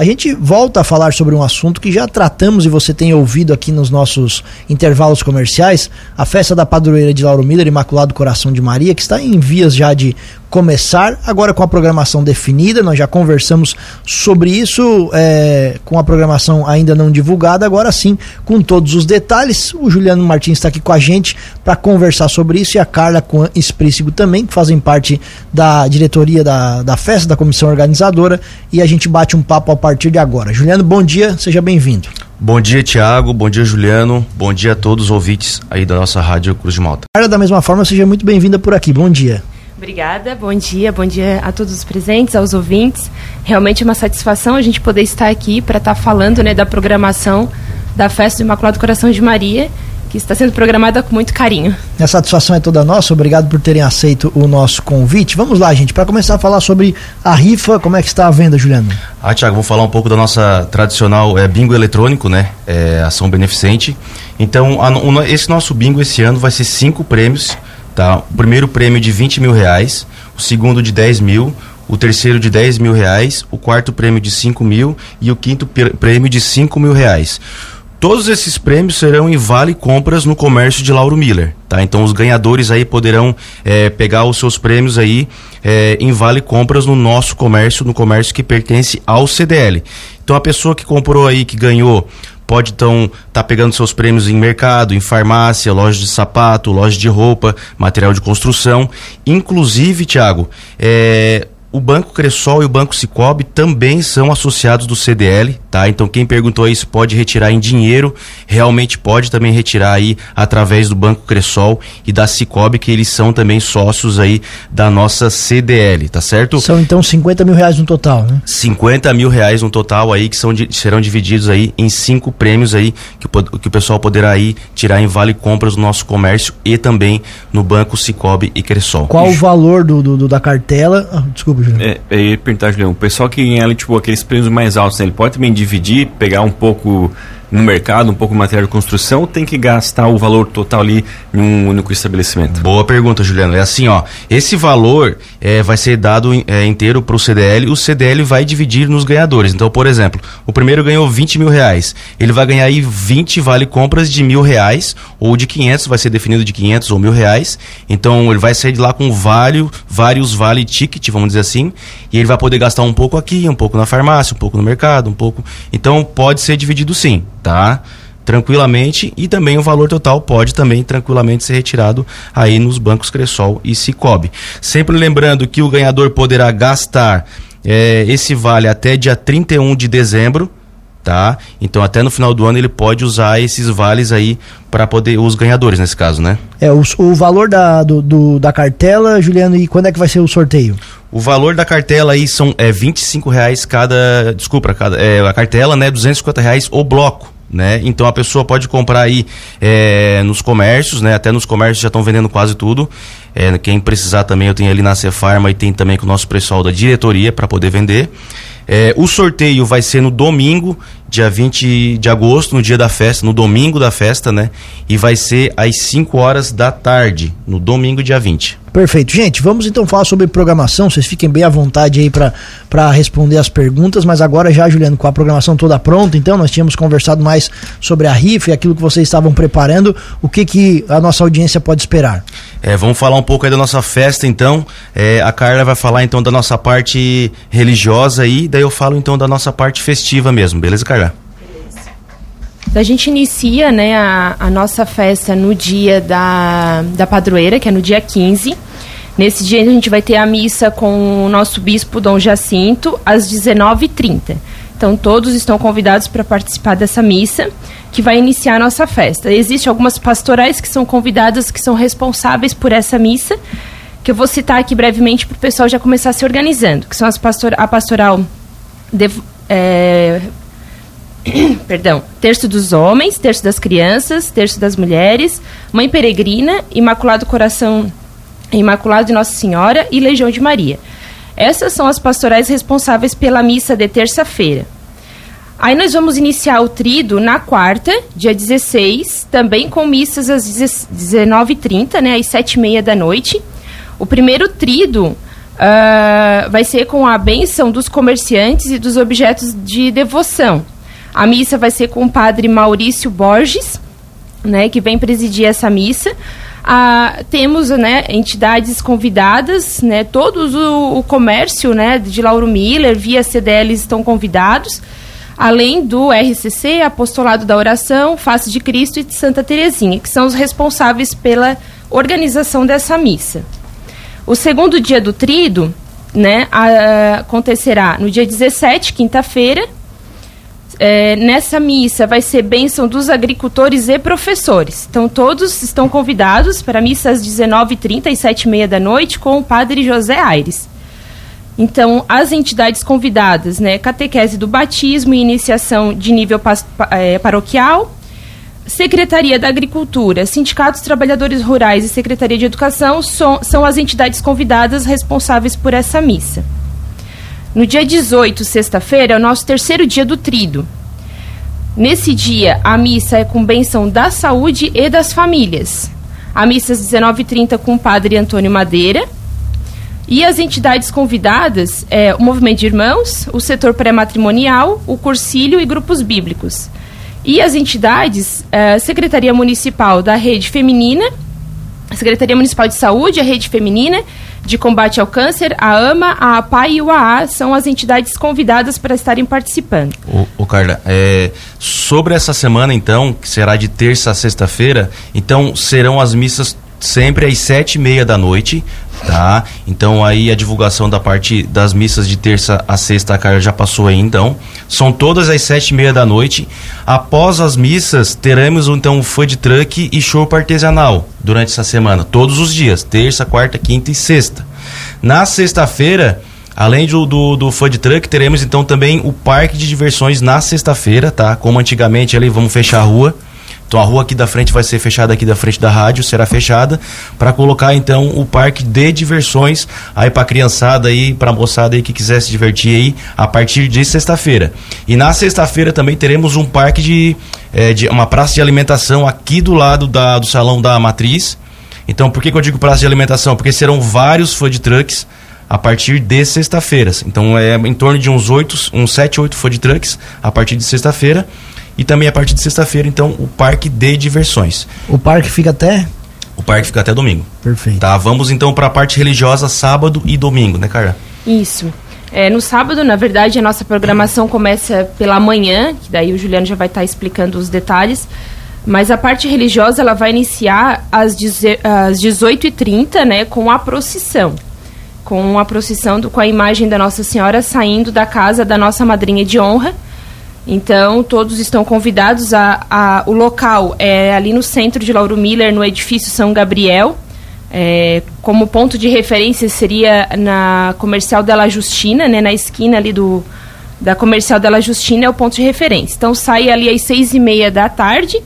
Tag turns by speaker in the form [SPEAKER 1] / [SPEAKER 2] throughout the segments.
[SPEAKER 1] A gente volta a falar sobre um assunto que já tratamos e você tem ouvido aqui nos nossos intervalos comerciais, a festa da padroeira de Lauro Miller, Imaculado Coração de Maria, que está em vias já de começar, agora com a programação definida, nós já conversamos sobre isso, é, com a programação ainda não divulgada, agora sim, com todos os detalhes. O Juliano Martins está aqui com a gente para conversar sobre isso e a Carla com Esprícigo também, que fazem parte da diretoria da, da festa, da comissão organizadora, e a gente bate um papo a partir de agora. Juliano, bom dia, seja bem-vindo.
[SPEAKER 2] Bom dia, Tiago. Bom dia, Juliano. Bom dia a todos os ouvintes aí da nossa Rádio Cruz de Malta.
[SPEAKER 1] Carla, da mesma forma, seja muito bem-vinda por aqui. Bom dia.
[SPEAKER 3] Obrigada, bom dia, bom dia a todos os presentes, aos ouvintes. Realmente é uma satisfação a gente poder estar aqui para estar tá falando né, da programação da Festa do Imaculado Coração de Maria, que está sendo programada com muito carinho.
[SPEAKER 1] A satisfação é toda nossa, obrigado por terem aceito o nosso convite. Vamos lá, gente, para começar a falar sobre a rifa, como é que está a venda, Juliano?
[SPEAKER 2] Ah, Tiago, vou falar um pouco da nossa tradicional é, bingo eletrônico, né? É, ação beneficente. Então, a, o, esse nosso bingo esse ano vai ser cinco prêmios Tá? O primeiro prêmio de 20 mil reais, o segundo de 10 mil, o terceiro de 10 mil reais, o quarto prêmio de 5 mil e o quinto prêmio de 5 mil reais. Todos esses prêmios serão em vale compras no comércio de Lauro Miller, tá? Então os ganhadores aí poderão é, pegar os seus prêmios aí é, em vale compras no nosso comércio, no comércio que pertence ao CDL. Então a pessoa que comprou aí, que ganhou pode então estar tá pegando seus prêmios em mercado, em farmácia, loja de sapato, loja de roupa, material de construção. Inclusive, Tiago, é, o Banco Cressol e o Banco Cicobi também são associados do CDL, tá? Então quem perguntou isso pode retirar em dinheiro, realmente pode também retirar aí através do Banco Cressol e da Cicobi, que eles são também sócios aí da nossa CDL, tá certo?
[SPEAKER 1] São então 50 mil reais no total, né?
[SPEAKER 2] 50 mil reais no total aí, que são, serão divididos aí em cinco prêmios aí, que o, que o pessoal poderá aí tirar em vale compras no nosso comércio e também no Banco Cicobi e Cressol.
[SPEAKER 1] Qual o valor do, do, do da cartela? Ah, desculpa
[SPEAKER 4] Julião. É, é, ia perguntar, Julião, o pessoal que ganha tipo, aqueles prêmios mais altos, né, ele pode também dividir, pegar um pouco no mercado, um pouco de material de construção, ou tem que gastar o valor total ali em um único estabelecimento?
[SPEAKER 2] Boa pergunta, Juliano. É assim, ó, esse valor é, vai ser dado é, inteiro para o CDL, o CDL vai dividir nos ganhadores. Então, por exemplo, o primeiro ganhou 20 mil reais, ele vai ganhar aí 20 vale compras de mil reais, ou de 500, vai ser definido de 500 ou mil reais. Então, ele vai sair de lá com vários, vários vale ticket, vamos dizer assim, e ele vai poder gastar um pouco aqui, um pouco na farmácia, um pouco no mercado, um pouco. Então, pode ser dividido sim tá? Tranquilamente e também o valor total pode também tranquilamente ser retirado aí nos bancos Cressol e Cicobi. Sempre lembrando que o ganhador poderá gastar é, esse vale até dia 31 de dezembro, tá? Então até no final do ano ele pode usar esses vales aí para poder os ganhadores nesse caso, né?
[SPEAKER 1] É o, o valor da, do, do, da cartela, Juliano, e quando é que vai ser o sorteio?
[SPEAKER 2] O valor da cartela aí são é 25 reais cada, desculpa, cada, é, a cartela, né, 250 reais o bloco. Né? Então a pessoa pode comprar aí é, nos comércios, né? Até nos comércios já estão vendendo quase tudo. É, quem precisar também, eu tenho ali na Cefarma e tem também com o nosso pessoal da diretoria para poder vender. É, o sorteio vai ser no domingo, dia 20 de agosto, no dia da festa, no domingo da festa, né? E vai ser às 5 horas da tarde, no domingo, dia 20.
[SPEAKER 1] Perfeito. Gente, vamos então falar sobre programação. Vocês fiquem bem à vontade aí para responder as perguntas. Mas agora já, Juliano, com a programação toda pronta, então nós tínhamos conversado mais sobre a rifa e aquilo que vocês estavam preparando. O que, que a nossa audiência pode esperar?
[SPEAKER 2] É, vamos falar um pouco aí da nossa festa, então. É, a Carla vai falar então da nossa parte religiosa aí, daí eu falo então da nossa parte festiva mesmo, beleza, Carla?
[SPEAKER 3] A gente inicia né, a, a, nossa festa no dia da, da padroeira, que é no dia 15. Nesse dia a gente vai ter a missa com o nosso bispo Dom Jacinto às 19h30. Então todos estão convidados para participar dessa missa que vai iniciar a nossa festa. Existem algumas pastorais que são convidadas, que são responsáveis por essa missa, que eu vou citar aqui brevemente para o pessoal já começar se organizando, que são as pastor a pastoral de, é, perdão, terço dos homens, terço das crianças, terço das mulheres, mãe peregrina, Imaculado Coração, Imaculado de Nossa Senhora e Legião de Maria. Essas são as pastorais responsáveis pela missa de terça-feira. Aí nós vamos iniciar o trido na quarta, dia 16, também com missas às 19h30, né, às 7h30 da noite. O primeiro trido uh, vai ser com a bênção dos comerciantes e dos objetos de devoção. A missa vai ser com o padre Maurício Borges, né, que vem presidir essa missa. Ah, temos né, entidades convidadas, né, todos o, o, comércio né, de Lauro Miller, via CDL estão convidados, além do RCC, Apostolado da Oração, Face de Cristo e de Santa Terezinha, que são os responsáveis pela organização dessa missa. O segundo dia do trido né, a, acontecerá no dia 17, quinta-feira, é, nessa missa vai ser bênção dos agricultores e professores. Então, todos estão convidados para a missa às 19h30 e 7h30 da noite com o padre José Aires. Então, as entidades convidadas, né, catequese do batismo e iniciação de nível é, paroquial, Secretaria da Agricultura, Sindicatos Trabalhadores Rurais e Secretaria de Educação são, são as entidades convidadas responsáveis por essa missa. No dia 18, sexta-feira, é o nosso terceiro dia do trido. Nesse dia, a missa é com bênção da saúde e das famílias. A missa às 19h30 com o padre Antônio Madeira. E as entidades convidadas é o Movimento de Irmãos, o setor pré-matrimonial, o Cursílio e grupos bíblicos. E as entidades, é, Secretaria Municipal da Rede Feminina, Secretaria Municipal de Saúde, a Rede Feminina de Combate ao Câncer, a AMA, a APAI e o AA são as entidades convidadas para estarem participando.
[SPEAKER 2] O Carla, é, sobre essa semana então, que será de terça a sexta-feira, então serão as missas sempre às sete e meia da noite, tá? Então aí a divulgação da parte das missas de terça a sexta, a Carla já passou aí então. São todas às sete e meia da noite. Após as missas, teremos então um food truck e show artesanal durante essa semana, todos os dias, terça, quarta, quinta e sexta. Na sexta-feira, Além do, do, do, food truck, teremos então também o parque de diversões na sexta-feira, tá? Como antigamente ali, vamos fechar a rua. Então a rua aqui da frente vai ser fechada aqui da frente da rádio, será fechada para colocar então o parque de diversões aí para criançada aí, para moçada aí que quiser se divertir aí a partir de sexta-feira. E na sexta-feira também teremos um parque de, é, de uma praça de alimentação aqui do lado da, do salão da matriz. Então por que, que eu digo praça de alimentação? Porque serão vários food trucks a partir de sexta-feiras. Então é em torno de uns oito, uns sete, oito food trucks a partir de sexta-feira. E também a partir de sexta-feira, então, o parque de diversões.
[SPEAKER 1] O parque fica até?
[SPEAKER 2] O parque fica até domingo.
[SPEAKER 1] Perfeito.
[SPEAKER 2] Tá, vamos então para a parte religiosa sábado e domingo, né, Carla?
[SPEAKER 3] Isso. É, no sábado, na verdade, a nossa programação começa pela manhã, que daí o Juliano já vai estar tá explicando os detalhes. Mas a parte religiosa ela vai iniciar às, às 18h30, né, com a procissão. Com a procissão do, com a imagem da Nossa Senhora saindo da casa da nossa madrinha de honra então, todos estão convidados a, a, O local é ali no centro de Lauro Miller, no edifício São Gabriel. É, como ponto de referência seria na Comercial Della Justina, né, na esquina ali do, da Comercial Della Justina, é o ponto de referência. Então, sai ali às seis e meia da tarde,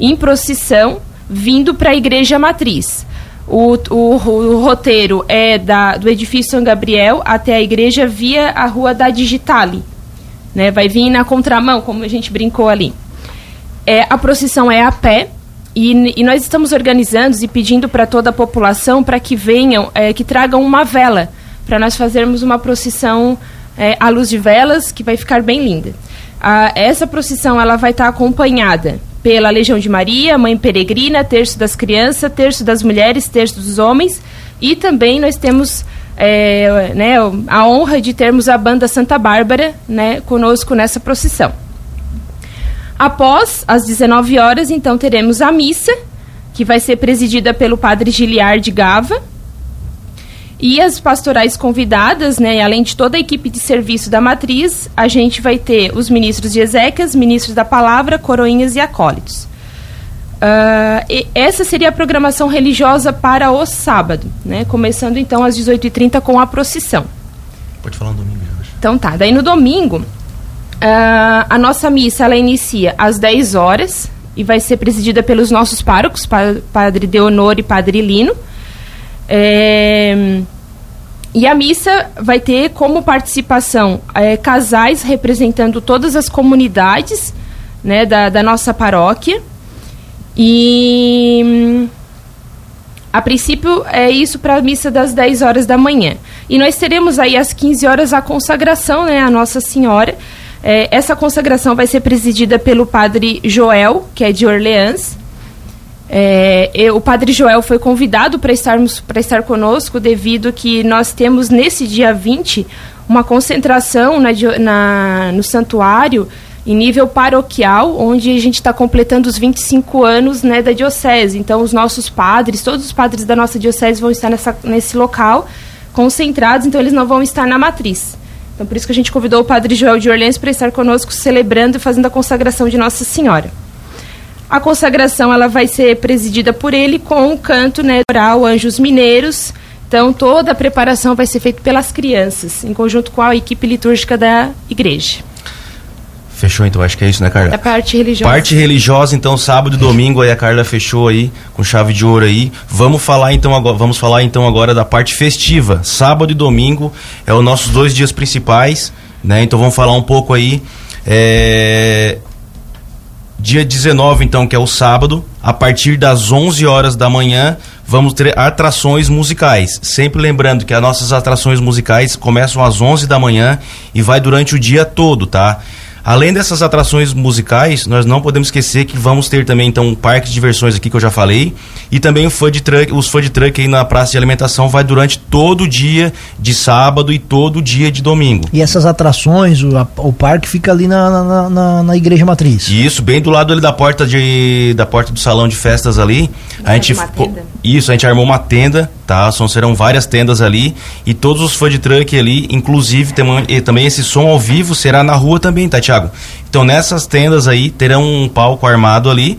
[SPEAKER 3] em procissão, vindo para a Igreja Matriz. O, o, o, roteiro é da, do edifício São Gabriel até a igreja via a Rua da Digitale né? Vai vir na contramão, como a gente brincou ali. É, a procissão é a pé e, e nós estamos organizando e pedindo para toda a população para que venham, é, que tragam uma vela para nós fazermos uma procissão é, à luz de velas que vai ficar bem linda. Essa procissão ela vai estar tá acompanhada pela Legião de Maria, Mãe Peregrina, Terço das Crianças, Terço das Mulheres, Terço dos Homens e também nós temos é, né, a honra de termos a banda Santa Bárbara né, conosco nessa procissão. Após as 19 horas, então, teremos a missa, que vai ser presidida pelo padre Giliard Gava. E as pastorais convidadas, né, além de toda a equipe de serviço da matriz, a gente vai ter os ministros de Ezequias, ministros da palavra, coroinhas e acólitos. Uh, essa seria a programação religiosa para o sábado, né? Começando então às 18h30 com a procissão.
[SPEAKER 2] Pode falar no domingo,
[SPEAKER 3] hoje. Então tá, daí no domingo, uh, a nossa missa ela inicia às 10 horas e vai ser presidida pelos nossos párocos, Padre Deonor e Padre Lino. É, e a missa vai ter como participação é, casais representando todas as comunidades né, da, da nossa paróquia e A princípio, é isso para a missa das 10 horas da manhã. E nós teremos aí às 15 horas a consagração, né, a Nossa Senhora. É, essa consagração vai ser presidida pelo padre Joel, que é de Orleans. É, eu, o padre Joel foi convidado para estarmos para estar conosco devido que nós temos nesse dia 20 uma concentração na, na, no santuário em nível paroquial, onde a gente está completando os 25 anos né, da diocese. Então, os nossos padres, todos os padres da nossa diocese vão estar nessa, nesse local concentrados, então eles não vão estar na matriz. Então, por isso que a gente convidou o padre Joel de Orleans para estar conosco celebrando e fazendo a consagração de Nossa Senhora. A consagração ela vai ser presidida por ele com o canto né, oral Anjos Mineiros. Então, toda a preparação vai ser feita pelas crianças, em conjunto com a equipe litúrgica da igreja.
[SPEAKER 2] Fechou então, acho que é isso, né, Carla?
[SPEAKER 3] A parte religiosa.
[SPEAKER 2] Parte religiosa, então, sábado e domingo, aí a Carla fechou aí, com chave de ouro aí. Vamos falar então agora, vamos falar então agora da parte festiva. Sábado e domingo é os nossos dois dias principais, né? Então vamos falar um pouco aí. É... Dia 19, então, que é o sábado, a partir das 11 horas da manhã, vamos ter atrações musicais. Sempre lembrando que as nossas atrações musicais começam às 11 da manhã e vai durante o dia todo, tá? Além dessas atrações musicais, nós não podemos esquecer que vamos ter também então um parque de diversões aqui que eu já falei e também o food truck, os food truck aí na praça de alimentação vai durante todo o dia de sábado e todo o dia de domingo.
[SPEAKER 1] E essas atrações, o, a, o parque fica ali na, na, na, na, igreja matriz.
[SPEAKER 2] Isso, bem do lado ali da porta de da porta do salão de festas ali. a gente isso, a gente armou uma tenda, tá? São, serão várias tendas ali e todos os food truck ali, inclusive tem, também esse som ao vivo será na rua também, tá? Thiago? Então nessas tendas aí terão um palco armado ali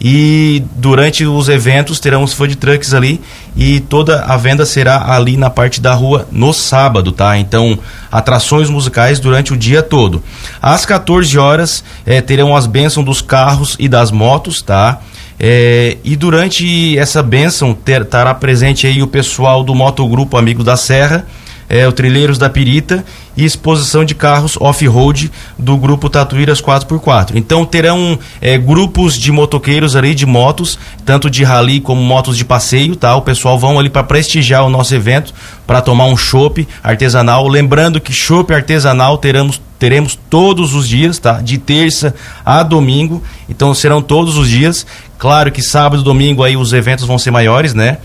[SPEAKER 2] e durante os eventos terão os food trucks ali e toda a venda será ali na parte da rua no sábado, tá? Então, atrações musicais durante o dia todo. Às 14 horas eh, terão as bênçãos dos carros e das motos, tá? É, e durante essa bênção ter, estará presente aí o pessoal do Motogrupo Amigo da Serra, é, o Trilheiros da Pirita e exposição de carros off-road do grupo Tatuíras 4x4. Então terão é, grupos de motoqueiros ali, de motos, tanto de rally como motos de passeio, tá? O pessoal vão ali para prestigiar o nosso evento, para tomar um chopp artesanal. Lembrando que chopp artesanal teremos teremos todos os dias, tá? De terça a domingo. Então serão todos os dias. Claro que sábado e domingo aí os eventos vão ser maiores, né?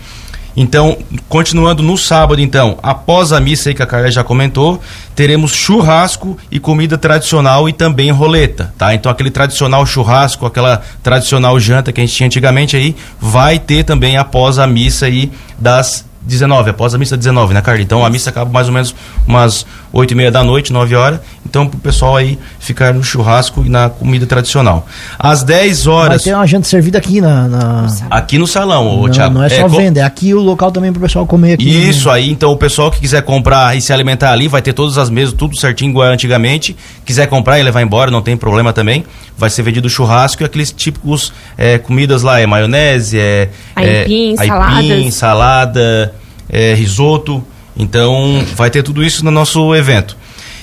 [SPEAKER 2] Então, continuando no sábado, então, após a missa aí que a Carla já comentou, teremos churrasco e comida tradicional e também roleta, tá? Então, aquele tradicional churrasco, aquela tradicional janta que a gente tinha antigamente aí, vai ter também após a missa aí das 19, após a missa 19, né, Carla? Então a missa acaba mais ou menos umas 8 e meia da noite, 9 horas. Então pro pessoal aí ficar no churrasco e na comida tradicional. Às 10 horas.
[SPEAKER 1] Vai ter uma janta servida aqui na. na...
[SPEAKER 2] Aqui no salão,
[SPEAKER 1] ô,
[SPEAKER 2] não,
[SPEAKER 1] Thiago. Não é só é, venda, é aqui o local também pro pessoal comer aqui.
[SPEAKER 2] Isso né? aí, então o pessoal que quiser comprar e se alimentar ali, vai ter todas as mesas, tudo certinho igual antigamente. Quiser comprar e levar embora, não tem problema também. Vai ser vendido churrasco e aqueles típicos é, comidas lá, é maionese, é.
[SPEAKER 3] Aipim,
[SPEAKER 2] é, aipim salada é, risoto. Então, vai ter tudo isso no nosso evento.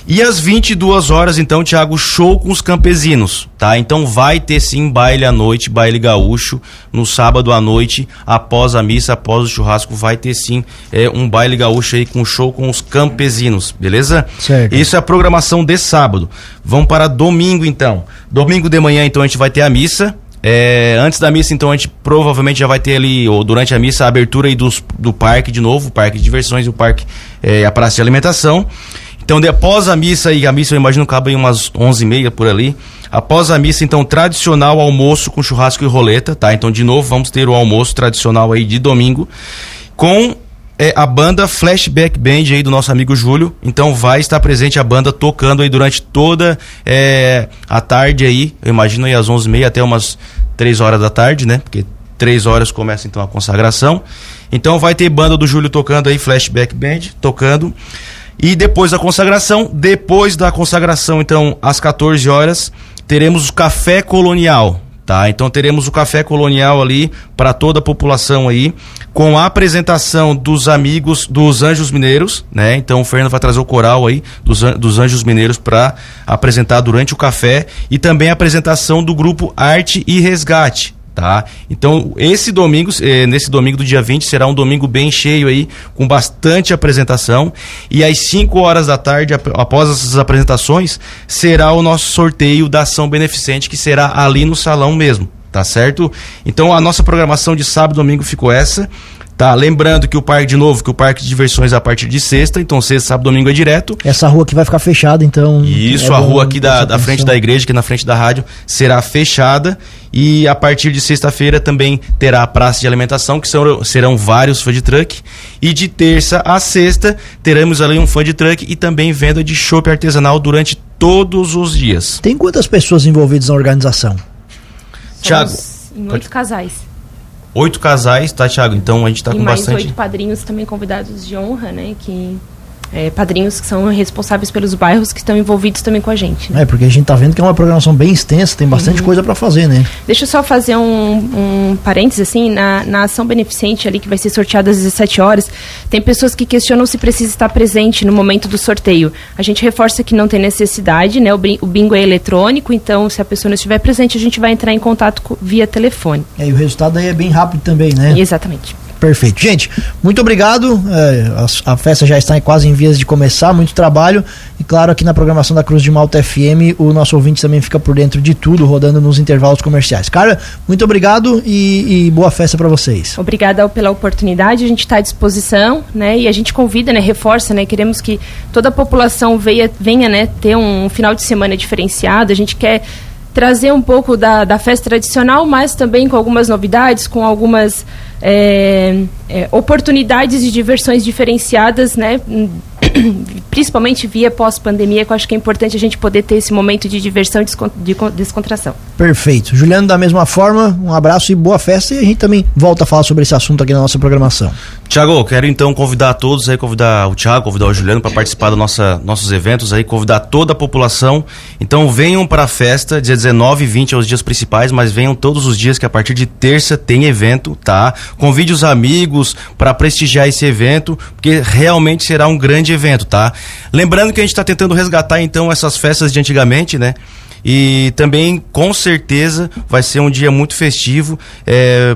[SPEAKER 2] E às 22 horas, então, Thiago, show com os campesinos, tá? Então vai ter sim baile à noite, baile gaúcho, no sábado à noite, após a missa, após o churrasco, vai ter sim é, um baile gaúcho aí com show com os campesinos, beleza?
[SPEAKER 1] Certo.
[SPEAKER 2] Isso é a programação de sábado. Vamos para domingo, então. Domingo de manhã, então, a gente vai ter a missa, é, antes da missa, então, a gente provavelmente já vai ter ali, ou durante a missa, a abertura aí dos, do parque de novo, o parque de diversões e o parque, é, a praça de alimentação. Então, após a missa, e a missa eu imagino que cabe umas 11h30 por ali. Após a missa, então, tradicional almoço com churrasco e roleta, tá? Então, de novo, vamos ter o almoço tradicional aí de domingo, com é a banda Flashback Band aí do nosso amigo Júlio. Então vai estar presente a banda tocando aí durante toda é, a tarde aí. Eu imagino aí às 11h30 até umas 3 horas da tarde, né? Porque 3 horas começa então a consagração. Então vai ter banda do Júlio tocando aí, Flashback Band tocando. E depois da consagração, depois da consagração, então às 14 horas, teremos o Café Colonial tá? Então teremos o café colonial ali para toda a população aí, com a apresentação dos amigos dos Anjos Mineiros, né? Então o Fernando vai trazer o coral aí dos, dos Anjos Mineiros para apresentar durante o café e também a apresentação do grupo Arte e Resgate. Tá? Então, esse domingo, eh, nesse domingo do dia 20, será um domingo bem cheio aí, com bastante apresentação. E às 5 horas da tarde, ap após essas apresentações, será o nosso sorteio da ação beneficente, que será ali no salão mesmo, tá certo? Então, a nossa programação de sábado e domingo ficou essa. Tá, lembrando que o parque, de novo, que o parque de diversões é a partir de sexta, então sexta, sábado, domingo é direto.
[SPEAKER 1] Essa rua aqui vai ficar fechada, então.
[SPEAKER 2] Isso,
[SPEAKER 1] é
[SPEAKER 2] a rua aqui da, da frente da igreja, aqui na frente da rádio, será fechada. E a partir de sexta-feira também terá a praça de alimentação, que são, serão vários food truck. E de terça a sexta teremos ali um food truck e também venda de chopp artesanal durante todos os dias.
[SPEAKER 1] Tem quantas pessoas envolvidas na organização?
[SPEAKER 3] Somos Em oito casais.
[SPEAKER 2] Oito casais, tá, Thiago? Então a gente tá
[SPEAKER 3] e
[SPEAKER 2] com
[SPEAKER 3] mais
[SPEAKER 2] bastante.
[SPEAKER 3] oito padrinhos também convidados de honra, né? Que é, padrinhos que são responsáveis pelos bairros que estão envolvidos também com a gente. né?
[SPEAKER 1] É, porque a gente tá vendo que é uma programação bem extensa, tem bastante coisa pra fazer, né?
[SPEAKER 3] Deixa eu só fazer um, um parênteses, assim, na, na ação beneficente ali, que vai ser sorteada às 17 horas, tem pessoas que questionam se precisa estar presente no momento do sorteio. A gente reforça que não tem necessidade, né? O, bingo é eletrônico, então se a pessoa não estiver presente, a gente vai entrar em contato co- via telefone.
[SPEAKER 1] É, e o resultado aí é bem rápido também, né?
[SPEAKER 3] Exatamente.
[SPEAKER 1] Perfeito. Gente, muito obrigado. É, a, a festa já está quase em vias de começar, muito trabalho. E claro, aqui na programação da Cruz de Malta FM, o nosso ouvinte também fica por dentro de tudo, rodando nos intervalos comerciais. Cara, muito obrigado e, e boa festa para vocês.
[SPEAKER 3] Obrigada pela oportunidade, a gente está à disposição, né? E a gente convida, né? Reforça, né? Queremos que toda a população venha, venha né? Ter um final de semana diferenciado. A gente quer trazer um pouco da, da festa tradicional, mas também com algumas novidades, com algumas é, é, oportunidades de diversões diferenciadas, né? Principalmente via pós-pandemia, que eu acho que é importante a gente poder ter esse momento de diversão e de con- descontração.
[SPEAKER 1] Perfeito. Juliano, da mesma forma, um abraço e boa festa. E a gente também volta a falar sobre esse assunto aqui na nossa programação.
[SPEAKER 2] Tiago, quero então convidar a todos aí, convidar o Thiago, convidar o Juliano para participar dos nossos eventos aí, convidar toda a população. Então venham para a festa, dia 19 e 20 é os dias principais, mas venham todos os dias que a partir de terça tem evento, tá? Convide os amigos para prestigiar esse evento, porque realmente será um grande evento, tá? Lembrando que a gente está tentando resgatar então essas festas de antigamente, né? E também, com certeza, vai ser um dia muito festivo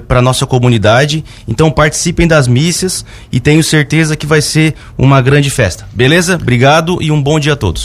[SPEAKER 2] para nossa comunidade. Então, participem das missas e tenho certeza que vai ser uma grande festa. Beleza? Obrigado e um bom dia a todos.